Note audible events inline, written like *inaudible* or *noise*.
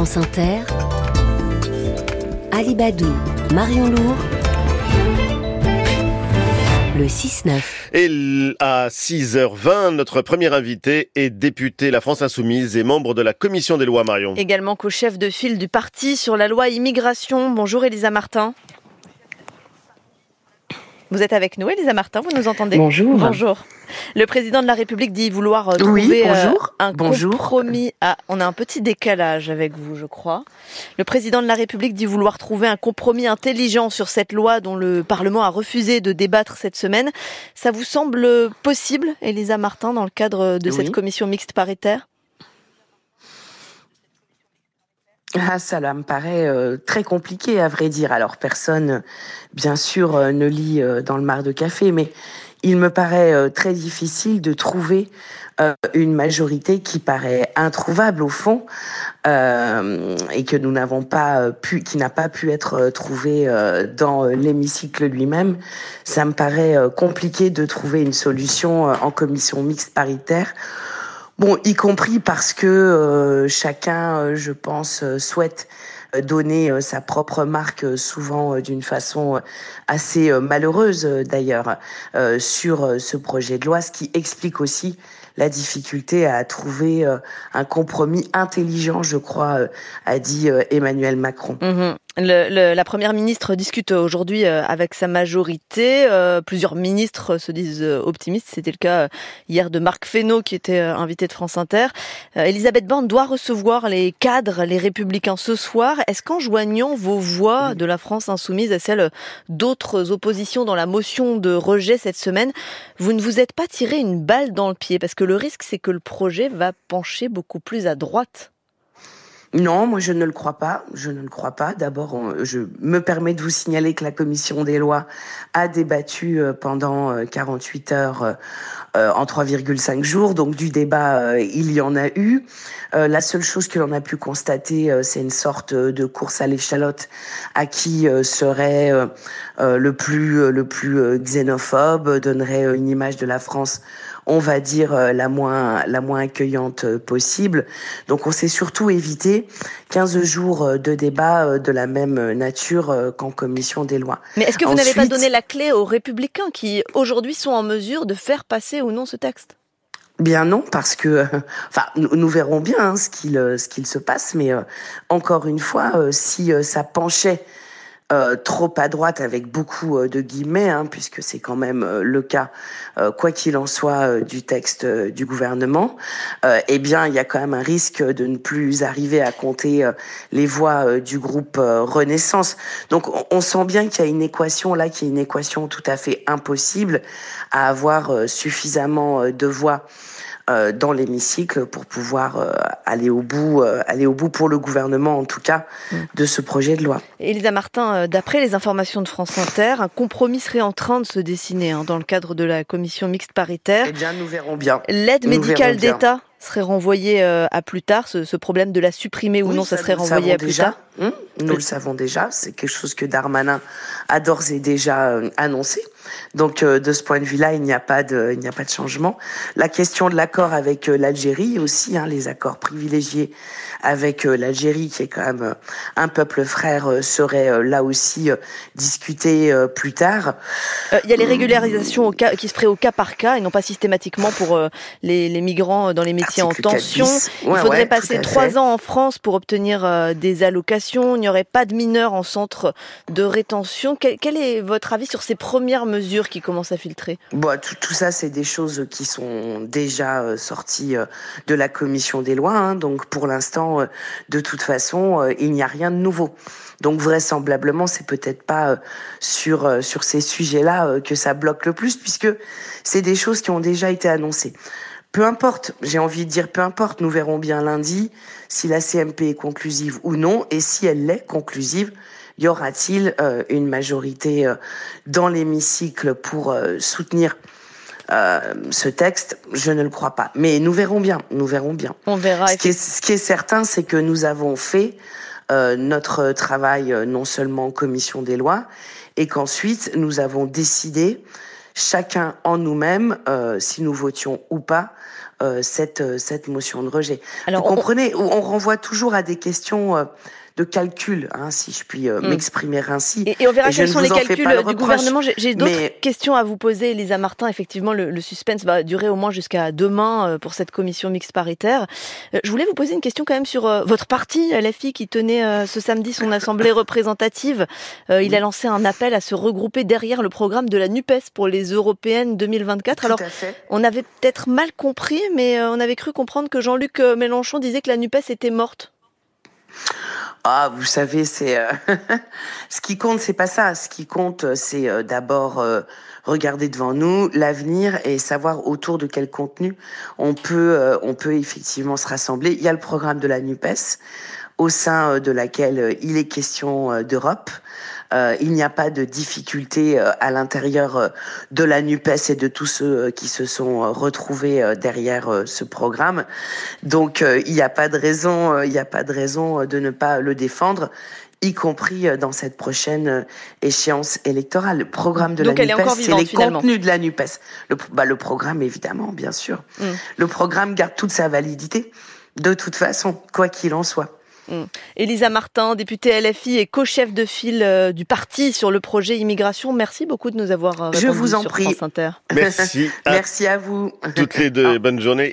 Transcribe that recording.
France Inter, Alibadou, Marion Lourd, le 6-9. Et à 6h20, notre premier invité est député La France Insoumise et membre de la commission des lois Marion. Également co-chef de file du parti sur la loi immigration. Bonjour Elisa Martin. Vous êtes avec nous, Elisa Martin, vous nous entendez Bonjour. Bonjour. Le président de la République dit vouloir trouver oui, euh, bonjour. un bonjour. compromis. Ah, on a un petit décalage avec vous, je crois. Le président de la République dit vouloir trouver un compromis intelligent sur cette loi dont le Parlement a refusé de débattre cette semaine. Ça vous semble possible, Elisa Martin, dans le cadre de Oui. cette commission mixte paritaire? Ah, ça là me paraît euh, très compliqué à vrai dire. Alors personne, bien sûr, euh, ne lit euh, dans le mar de café, mais il me paraît euh, très difficile de trouver euh, une majorité qui paraît introuvable au fond et que nous n'avons pas pu, qui n'a pas pu être trouvée dans l'hémicycle lui-même. Ça me paraît compliqué de trouver une solution en commission mixte paritaire. Bon, y compris parce que euh, chacun, euh, je pense, euh, souhaite donner sa propre marque, souvent d'une façon assez malheureuse d'ailleurs, sur ce projet de loi, ce qui explique aussi la difficulté à trouver un compromis intelligent, je crois, a dit Emmanuel Macron. Mhm. Le- le- la première ministre discute aujourd'hui euh, avec sa majorité. Euh, plusieurs ministres se disent euh, optimistes. C'était le cas euh, hier de Marc Fesneau, qui était invité de France Inter. Euh, Elisabeth Borne doit recevoir les cadres, les républicains ce soir. Est-ce qu'en joignant vos voix de la France insoumise à celles d'autres oppositions dans la motion de rejet cette semaine, vous ne vous êtes pas tiré une balle dans le pied? Parce que le risque, c'est que le projet va pencher beaucoup plus à droite. Non, moi je ne le crois pas. Je ne le crois pas. D'abord, je me permets de vous signaler que la commission des lois a débattu euh, pendant euh, 48 heures euh, euh, en 3,5 jours. Donc du débat, euh, il y en a eu. Euh, la seule chose que l'on a pu constater, euh, c'est une sorte euh, de course à l'échalote à qui euh, serait euh, euh, le plus euh, le plus euh, xénophobe, euh, donnerait euh, une image de la France on va dire euh, la moins la moins accueillante euh, possible. Donc on s'est surtout évité 15 jours euh, de débat de la même nature qu'en commission des lois. Mais est-ce que vous n'avez pas donné la clé aux républicains qui aujourd'hui sont en mesure de faire passer ou non ce texte? Bien non, parce que, euh, enfin, nous, nous verrons bien hein, ce qu'il ce qu'il se passe, mais euh, encore une fois, euh, si ça penchait euh, trop à droite avec beaucoup euh, de guillemets, hein, puisque c'est quand même euh, le cas, euh, quoi qu'il en soit, du texte du gouvernement, eh bien, il y a quand même un risque de ne plus arriver à compter les voix du groupe Renaissance. Donc, on, sent bien qu'il y a une équation là, qui est une équation tout à fait impossible à avoir suffisamment de voix dans l'hémicycle pour pouvoir euh, aller au bout, euh, aller au bout pour le gouvernement en tout cas de ce projet de loi. Elisa Martin, euh, d'après les informations de France Inter, un compromis serait en train de se dessiner hein, dans le cadre de la commission mixte paritaire. Eh bien, nous verrons bien. L'aide médicale d'État serait renvoyée euh, à plus tard. Ce, problème de la supprimer ou Oui, non, ça, serait renvoyé à plus déjà. tard. Hum, nous le savons déjà. C'est quelque chose que Darmanin a d'ores et déjà euh, annoncé. Donc, euh, de ce point de vue-là, il n'y a pas de, il n'y a pas de changement. La question de l'accord avec euh, l'Algérie aussi, hein, les accords privilégiés avec l'Algérie, qui est quand même un peuple frère, serait là aussi discuté plus tard. Euh, Il y a les régularisations au cas, qui se feraient au cas par cas et non pas systématiquement pour les, les migrants dans les métiers en Article 4 tension. Il faudrait ouais, passer trois ans en France pour obtenir des allocations. Il n'y aurait pas de mineurs en centre de rétention. Quel, est votre avis sur ces premières mesures qui commencent à filtrer? Tout, ça, c'est des choses qui sont déjà euh, sorties euh, de la commission des lois. hein. donc, pour l'instant, euh, de toute façon, il n'y a rien de nouveau. Donc, vraisemblablement, c'est peut-être pas sur ces sujets-là que ça bloque le plus, puisque c'est des choses qui ont déjà été annoncées. Peu importe, j'ai envie de dire peu importe, nous verrons bien lundi si la CMP est conclusive ou non, et si elle l'est conclusive, y aura-t-il euh, une majorité euh, dans l'hémicycle pour euh, soutenir euh, ce texte? Je ne le crois pas. Mais nous verrons bien, nous verrons bien. On verra. Ce qui est, ce qui est certain, c'est que nous avons fait euh, notre travail non seulement en commission des lois, et qu'ensuite nous avons décidé, chacun en nous-mêmes, euh, si nous votions ou pas, cette, cette motion de rejet. Alors, Vous comprenez, on... on renvoie toujours à des questions de calcul, hein, si je puis euh, mm. m'exprimer ainsi. Et, on verra quels sont les calculs du gouvernement. J'ai d'autres questions à vous poser, Elisa Martin. Effectivement, le, suspense va durer au moins jusqu'à demain euh, pour cette commission mixte paritaire. Euh, je voulais vous poser une question quand même sur votre parti, LFI, qui tenait ce samedi son assemblée *laughs* représentative. il a lancé un appel à se regrouper derrière le programme de la NUPES pour les européennes 2024. Alors, on avait peut-être mal compris, mais on avait cru comprendre que Jean-Luc Mélenchon disait que la NUPES était morte. Ah, vous savez, c'est euh, *laughs* ce qui compte, c'est pas ça. Ce qui compte, c'est euh, d'abord euh, regarder devant nous l'avenir et savoir autour de quel contenu on peut, on peut effectivement se rassembler. Il y a le programme de la Nupes au sein de laquelle il est question d'Europe. Euh, il n'y a pas de difficulté euh, à l'intérieur euh, de la NUPES et de tous ceux qui se sont retrouvés derrière ce programme. Donc il n'y a pas de raison, il n'y a pas de raison de ne pas le défendre y compris dans cette prochaine échéance électorale. Le programme de la NUPES, c'est les contenus de la NUPES. Le, bah, le programme, évidemment, bien sûr. Mm. Le programme garde toute sa validité, de toute façon, quoi qu'il en soit. Mm. Elisa Martin, députée LFI et co-chef de file euh, du parti sur le projet immigration. Merci beaucoup de nous avoir euh, répondu Je vous en sur prie. France Inter. Merci. *laughs* Merci à vous. Toutes les deux. Bonne journée.